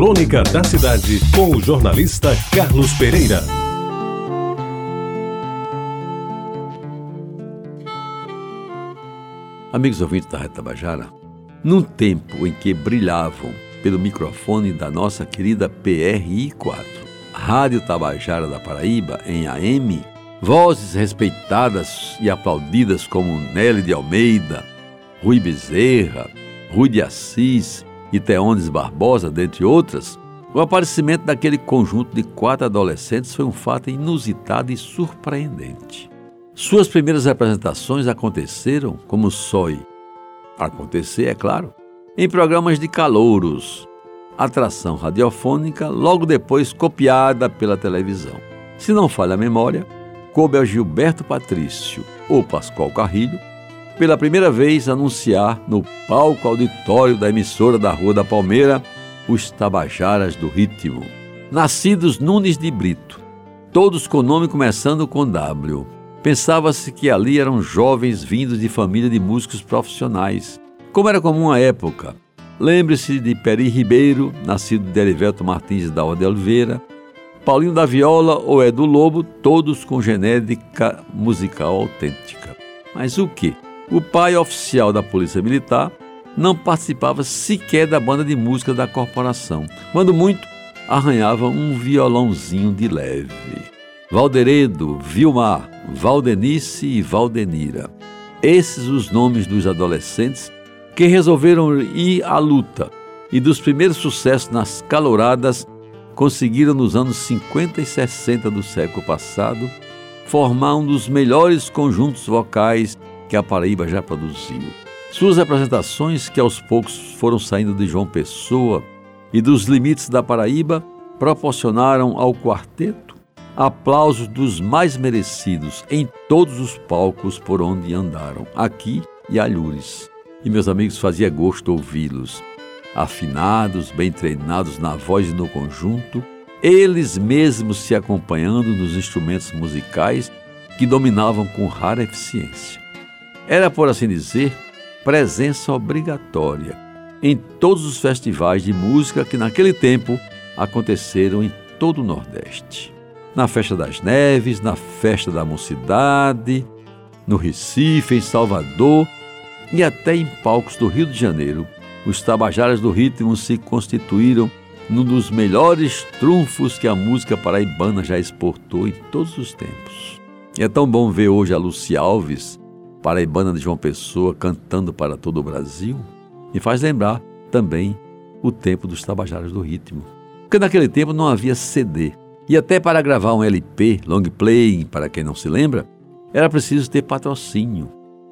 Crônica da Cidade, com o jornalista Carlos Pereira. Amigos ouvintes da Reta Tabajara, num tempo em que brilhavam pelo microfone da nossa querida PRI4, Rádio Tabajara da Paraíba, em AM, vozes respeitadas e aplaudidas como Nelly de Almeida, Rui Bezerra, Rui de Assis e Teones Barbosa, dentre outras, o aparecimento daquele conjunto de quatro adolescentes foi um fato inusitado e surpreendente. Suas primeiras apresentações aconteceram como sói. Acontecer, é claro, em programas de calouros, atração radiofônica, logo depois copiada pela televisão. Se não falha a memória, coube a Gilberto Patrício ou Pascoal Carrilho pela primeira vez anunciar no palco auditório da emissora da Rua da Palmeira os Tabajaras do Ritmo. Nascidos Nunes de Brito, todos com nome começando com W. Pensava-se que ali eram jovens vindos de família de músicos profissionais, como era comum à época. Lembre-se de Peri Ribeiro, nascido de Erivelto Martins da Ordem Oliveira, Paulinho da Viola ou Edu Lobo, todos com genética musical autêntica. Mas o que? O pai oficial da Polícia Militar não participava sequer da banda de música da corporação. Quando muito, arranhava um violãozinho de leve. Valderedo, Vilmar, Valdenice e Valdenira. Esses os nomes dos adolescentes que resolveram ir à luta e dos primeiros sucessos nas caloradas conseguiram nos anos 50 e 60 do século passado formar um dos melhores conjuntos vocais que a Paraíba já produziu. Suas apresentações, que aos poucos foram saindo de João Pessoa e dos limites da Paraíba, proporcionaram ao quarteto aplausos dos mais merecidos em todos os palcos por onde andaram, aqui e alhures. E meus amigos, fazia gosto ouvi-los, afinados, bem treinados na voz e no conjunto, eles mesmos se acompanhando nos instrumentos musicais que dominavam com rara eficiência. Era, por assim dizer, presença obrigatória em todos os festivais de música que naquele tempo aconteceram em todo o Nordeste. Na Festa das Neves, na Festa da Mocidade, no Recife, em Salvador e até em palcos do Rio de Janeiro, os Tabajaras do Ritmo se constituíram num dos melhores trunfos que a música paraibana já exportou em todos os tempos. E é tão bom ver hoje a Luci Alves paraibana de João Pessoa cantando para todo o Brasil, me faz lembrar também o tempo dos Tabajaras do Ritmo. Porque naquele tempo não havia CD. E até para gravar um LP, long play, para quem não se lembra, era preciso ter patrocínio.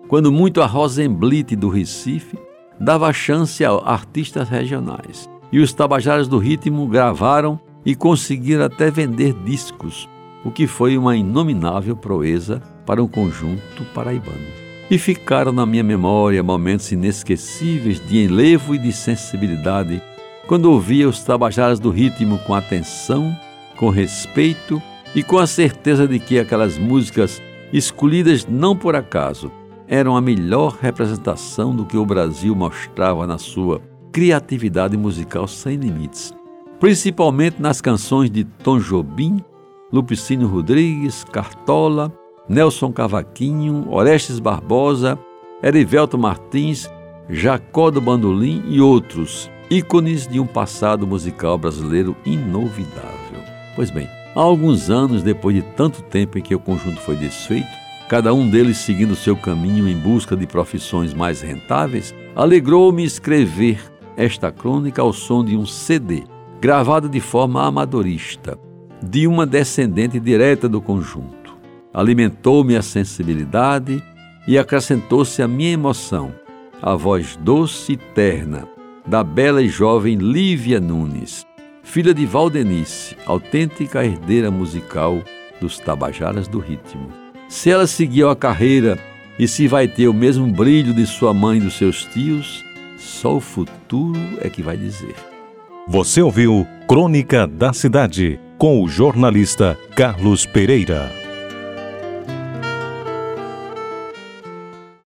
Quando muito a Rosenblit do Recife dava chance a artistas regionais. E os Tabajaras do Ritmo gravaram e conseguiram até vender discos, o que foi uma inominável proeza para um conjunto paraibano. E ficaram na minha memória momentos inesquecíveis de enlevo e de sensibilidade quando ouvia os tabajaras do ritmo com atenção, com respeito e com a certeza de que aquelas músicas, escolhidas não por acaso, eram a melhor representação do que o Brasil mostrava na sua criatividade musical sem limites, principalmente nas canções de Tom Jobim, Lupicínio Rodrigues, Cartola Nelson Cavaquinho, Orestes Barbosa, Erivelto Martins, Jacó do Bandolim e outros, ícones de um passado musical brasileiro inovidável. Pois bem, há alguns anos depois de tanto tempo em que o conjunto foi desfeito, cada um deles seguindo seu caminho em busca de profissões mais rentáveis, alegrou-me escrever esta crônica ao som de um CD, gravado de forma amadorista, de uma descendente direta do conjunto alimentou-me a sensibilidade e acrescentou-se a minha emoção, a voz doce e terna da bela e jovem Lívia Nunes, filha de Valdenice, autêntica herdeira musical dos Tabajaras do Ritmo. Se ela seguiu a carreira e se vai ter o mesmo brilho de sua mãe e dos seus tios, só o futuro é que vai dizer. Você ouviu Crônica da Cidade com o jornalista Carlos Pereira.